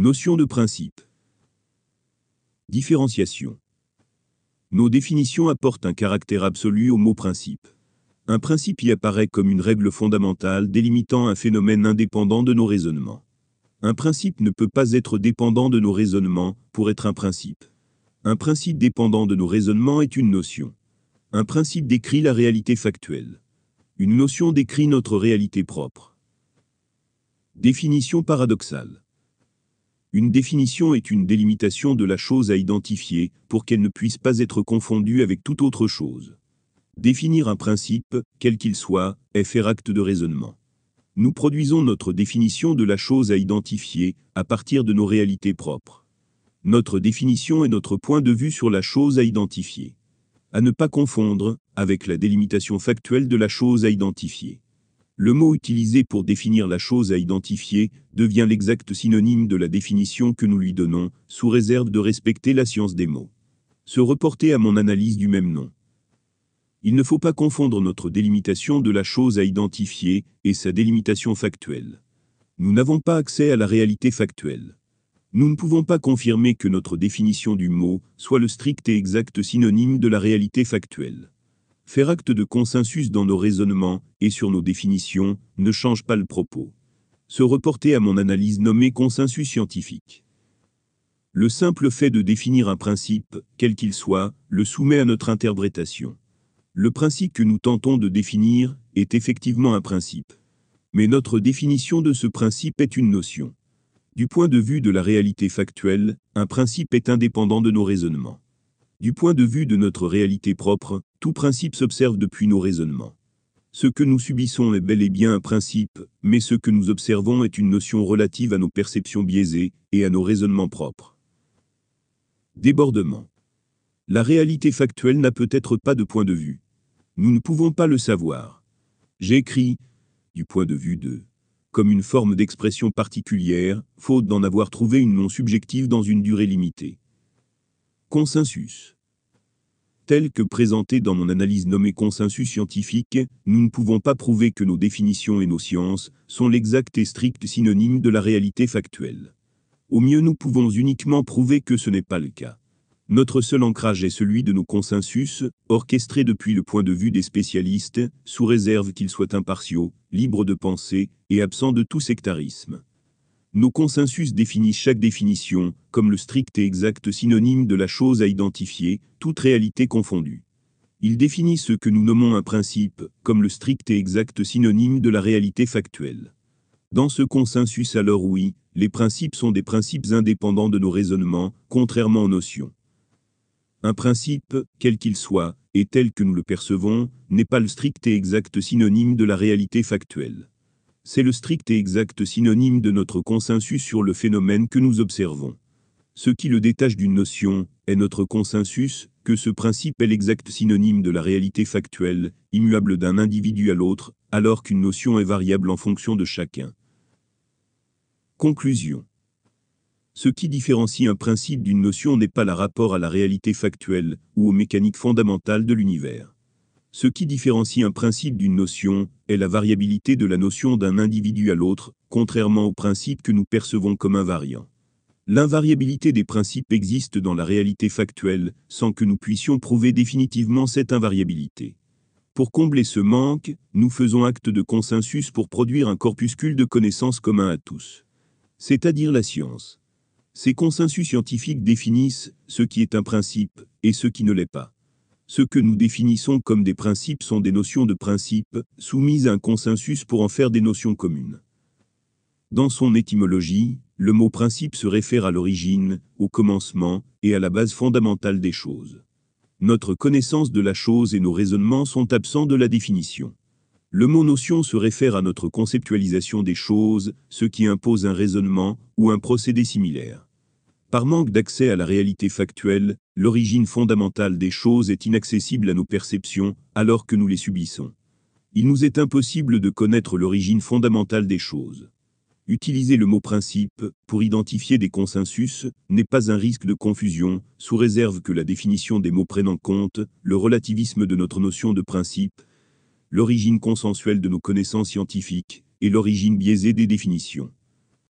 Notion de principe. Différenciation. Nos définitions apportent un caractère absolu au mot principe. Un principe y apparaît comme une règle fondamentale délimitant un phénomène indépendant de nos raisonnements. Un principe ne peut pas être dépendant de nos raisonnements pour être un principe. Un principe dépendant de nos raisonnements est une notion. Un principe décrit la réalité factuelle. Une notion décrit notre réalité propre. Définition paradoxale. Une définition est une délimitation de la chose à identifier pour qu'elle ne puisse pas être confondue avec toute autre chose. Définir un principe, quel qu'il soit, est faire acte de raisonnement. Nous produisons notre définition de la chose à identifier à partir de nos réalités propres. Notre définition est notre point de vue sur la chose à identifier. À ne pas confondre avec la délimitation factuelle de la chose à identifier. Le mot utilisé pour définir la chose à identifier devient l'exact synonyme de la définition que nous lui donnons, sous réserve de respecter la science des mots. Se reporter à mon analyse du même nom. Il ne faut pas confondre notre délimitation de la chose à identifier et sa délimitation factuelle. Nous n'avons pas accès à la réalité factuelle. Nous ne pouvons pas confirmer que notre définition du mot soit le strict et exact synonyme de la réalité factuelle. Faire acte de consensus dans nos raisonnements et sur nos définitions ne change pas le propos. Se reporter à mon analyse nommée consensus scientifique. Le simple fait de définir un principe, quel qu'il soit, le soumet à notre interprétation. Le principe que nous tentons de définir est effectivement un principe. Mais notre définition de ce principe est une notion. Du point de vue de la réalité factuelle, un principe est indépendant de nos raisonnements. Du point de vue de notre réalité propre, tout principe s'observe depuis nos raisonnements. Ce que nous subissons est bel et bien un principe, mais ce que nous observons est une notion relative à nos perceptions biaisées et à nos raisonnements propres. Débordement. La réalité factuelle n'a peut-être pas de point de vue. Nous ne pouvons pas le savoir. J'écris, du point de vue de, comme une forme d'expression particulière, faute d'en avoir trouvé une non subjective dans une durée limitée. Consensus. Tel que présenté dans mon analyse nommée consensus scientifique, nous ne pouvons pas prouver que nos définitions et nos sciences sont l'exact et strict synonyme de la réalité factuelle. Au mieux nous pouvons uniquement prouver que ce n'est pas le cas. Notre seul ancrage est celui de nos consensus, orchestrés depuis le point de vue des spécialistes, sous réserve qu'ils soient impartiaux, libres de pensée et absents de tout sectarisme. Nos consensus définissent chaque définition comme le strict et exact synonyme de la chose à identifier, toute réalité confondue. Ils définissent ce que nous nommons un principe comme le strict et exact synonyme de la réalité factuelle. Dans ce consensus alors oui, les principes sont des principes indépendants de nos raisonnements, contrairement aux notions. Un principe, quel qu'il soit, et tel que nous le percevons, n'est pas le strict et exact synonyme de la réalité factuelle c'est le strict et exact synonyme de notre consensus sur le phénomène que nous observons. Ce qui le détache d'une notion est notre consensus que ce principe est l'exact synonyme de la réalité factuelle, immuable d'un individu à l'autre, alors qu'une notion est variable en fonction de chacun. Conclusion. Ce qui différencie un principe d'une notion n'est pas le rapport à la réalité factuelle ou aux mécaniques fondamentales de l'univers. Ce qui différencie un principe d'une notion est la variabilité de la notion d'un individu à l'autre, contrairement au principe que nous percevons comme invariant. L'invariabilité des principes existe dans la réalité factuelle, sans que nous puissions prouver définitivement cette invariabilité. Pour combler ce manque, nous faisons acte de consensus pour produire un corpuscule de connaissances commun à tous. C'est-à-dire la science. Ces consensus scientifiques définissent ce qui est un principe et ce qui ne l'est pas. Ce que nous définissons comme des principes sont des notions de principe, soumises à un consensus pour en faire des notions communes. Dans son étymologie, le mot principe se réfère à l'origine, au commencement, et à la base fondamentale des choses. Notre connaissance de la chose et nos raisonnements sont absents de la définition. Le mot notion se réfère à notre conceptualisation des choses, ce qui impose un raisonnement ou un procédé similaire. Par manque d'accès à la réalité factuelle, l'origine fondamentale des choses est inaccessible à nos perceptions, alors que nous les subissons. Il nous est impossible de connaître l'origine fondamentale des choses. Utiliser le mot principe pour identifier des consensus n'est pas un risque de confusion, sous réserve que la définition des mots prenne en compte le relativisme de notre notion de principe, l'origine consensuelle de nos connaissances scientifiques et l'origine biaisée des définitions.